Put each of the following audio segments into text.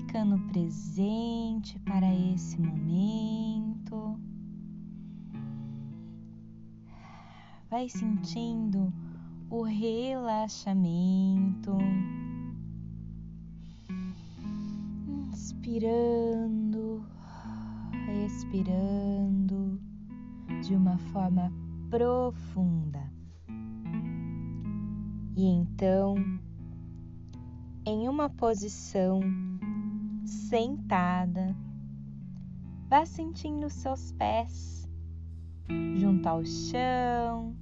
ficando presente para esse momento. Vai sentindo o relaxamento. Inspirando, expirando de uma forma profunda. E então, em uma posição sentada, vá sentindo seus pés junto ao chão,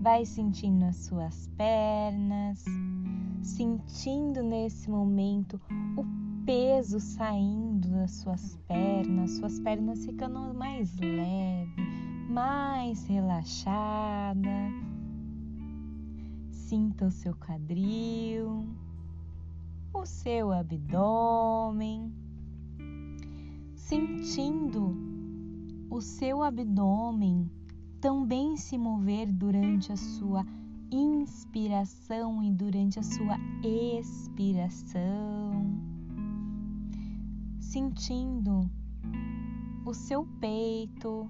vai sentindo as suas pernas, sentindo nesse momento o peso saindo das suas pernas, suas pernas ficando mais leve, mais relaxada. Sinta o seu quadril, o seu abdômen, sentindo o seu abdômen também se mover durante a sua inspiração e durante a sua expiração, sentindo o seu peito,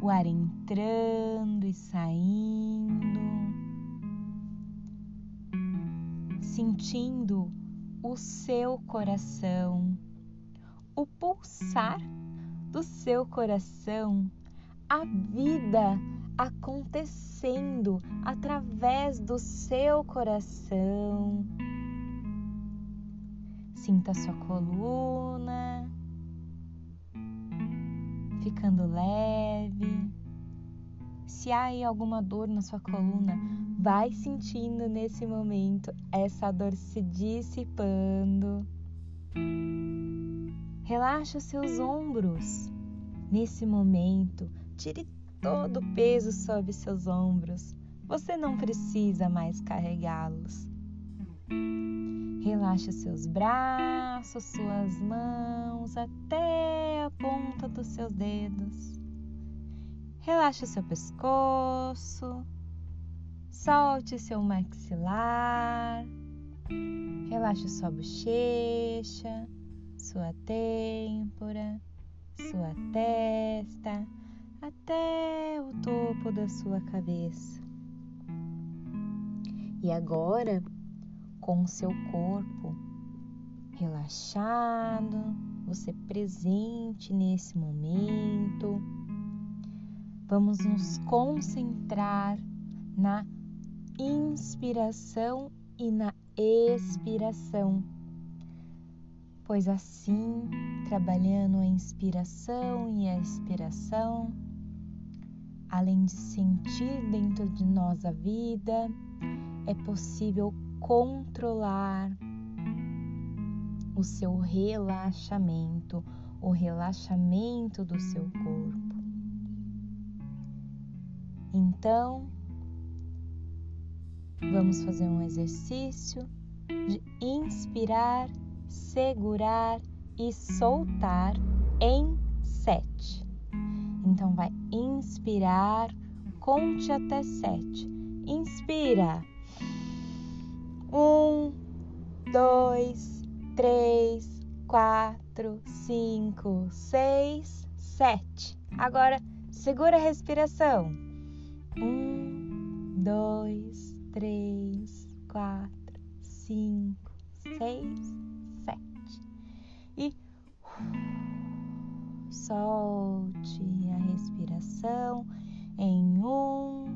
o ar entrando e saindo sentindo o seu coração, o pulsar do seu coração, a vida acontecendo através do seu coração. Sinta sua coluna ficando leve. Se há aí alguma dor na sua coluna, vai sentindo nesse momento essa dor se dissipando. Relaxa os seus ombros. Nesse momento, tire todo o peso sobre seus ombros. Você não precisa mais carregá-los. Relaxe seus braços, suas mãos até a ponta dos seus dedos. Relaxe seu pescoço, Solte seu maxilar, relaxe sua bochecha, sua têmpora, sua testa, até o topo da sua cabeça. E agora, com o seu corpo relaxado, você presente nesse momento, vamos nos concentrar na inspiração e na expiração. Pois assim, trabalhando a inspiração e a expiração, além de sentir dentro de nós a vida, é possível controlar o seu relaxamento, o relaxamento do seu corpo. Então, Vamos fazer um exercício de inspirar, segurar e soltar em sete. Então, vai inspirar, conte até sete. Inspira. Um, dois, três, quatro, cinco, seis, sete. Agora, segura a respiração. Um, dois, três, quatro, cinco, seis, sete. E solte a respiração em um,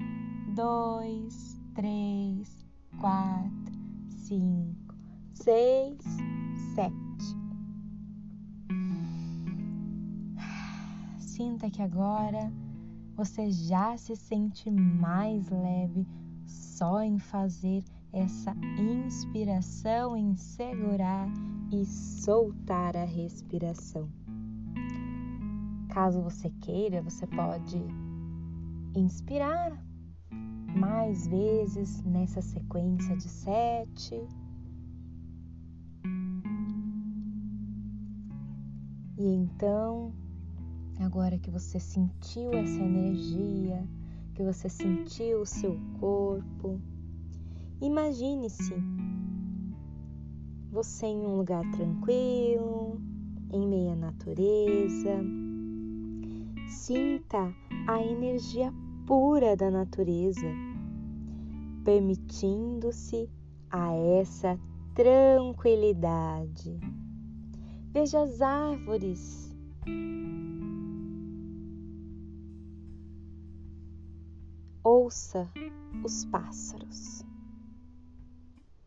dois, três, quatro, cinco, seis, sete. Sinta que agora você já se sente mais leve só em fazer essa inspiração, em segurar e soltar a respiração. Caso você queira, você pode inspirar mais vezes nessa sequência de sete. E então, agora que você sentiu essa energia, que você sentiu o seu corpo. Imagine-se você em um lugar tranquilo, em meio à natureza. Sinta a energia pura da natureza, permitindo-se a essa tranquilidade. Veja as árvores. Ouça os pássaros.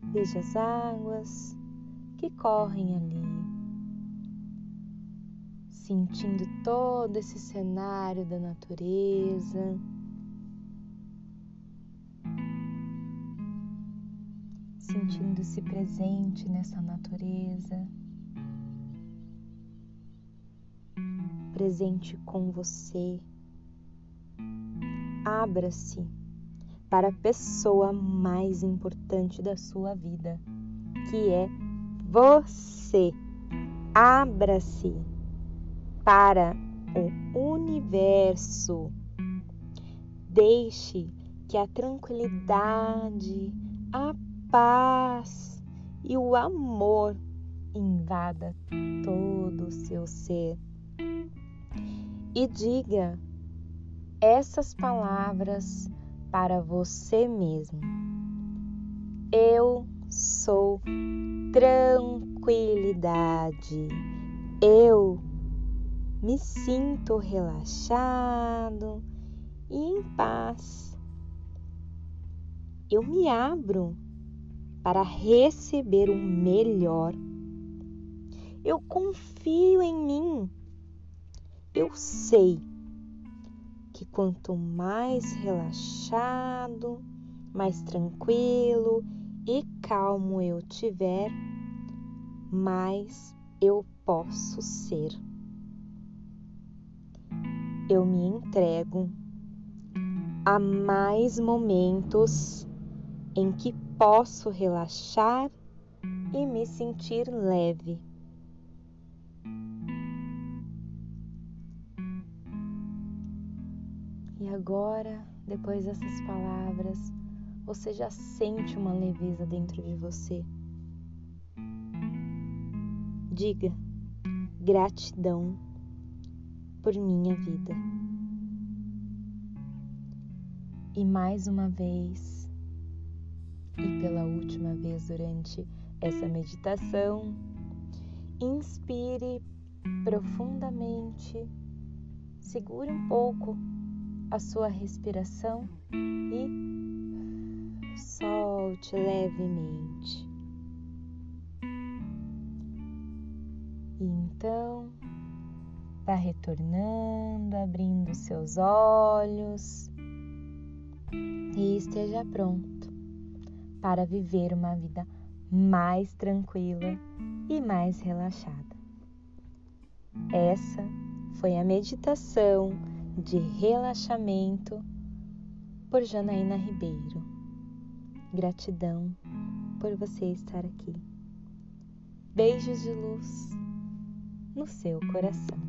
Veja as águas que correm ali, sentindo todo esse cenário da natureza. Sentindo-se presente nessa natureza, presente com você. Abra-se para a pessoa mais importante da sua vida, que é você. Abra-se para o universo. Deixe que a tranquilidade, a paz e o amor invada todo o seu ser. E diga essas palavras para você mesmo. Eu sou tranquilidade. Eu me sinto relaxado e em paz. Eu me abro para receber o melhor. Eu confio em mim. Eu sei que quanto mais relaxado, mais tranquilo e calmo eu tiver, mais eu posso ser. Eu me entrego a mais momentos em que posso relaxar e me sentir leve. E agora, depois dessas palavras, você já sente uma leveza dentro de você. Diga gratidão por minha vida. E mais uma vez, e pela última vez durante essa meditação, inspire profundamente, segure um pouco a sua respiração e solte levemente. E então, vá retornando, abrindo seus olhos e esteja pronto para viver uma vida mais tranquila e mais relaxada. Essa foi a meditação de relaxamento por Janaína Ribeiro. Gratidão por você estar aqui. Beijos de luz no seu coração.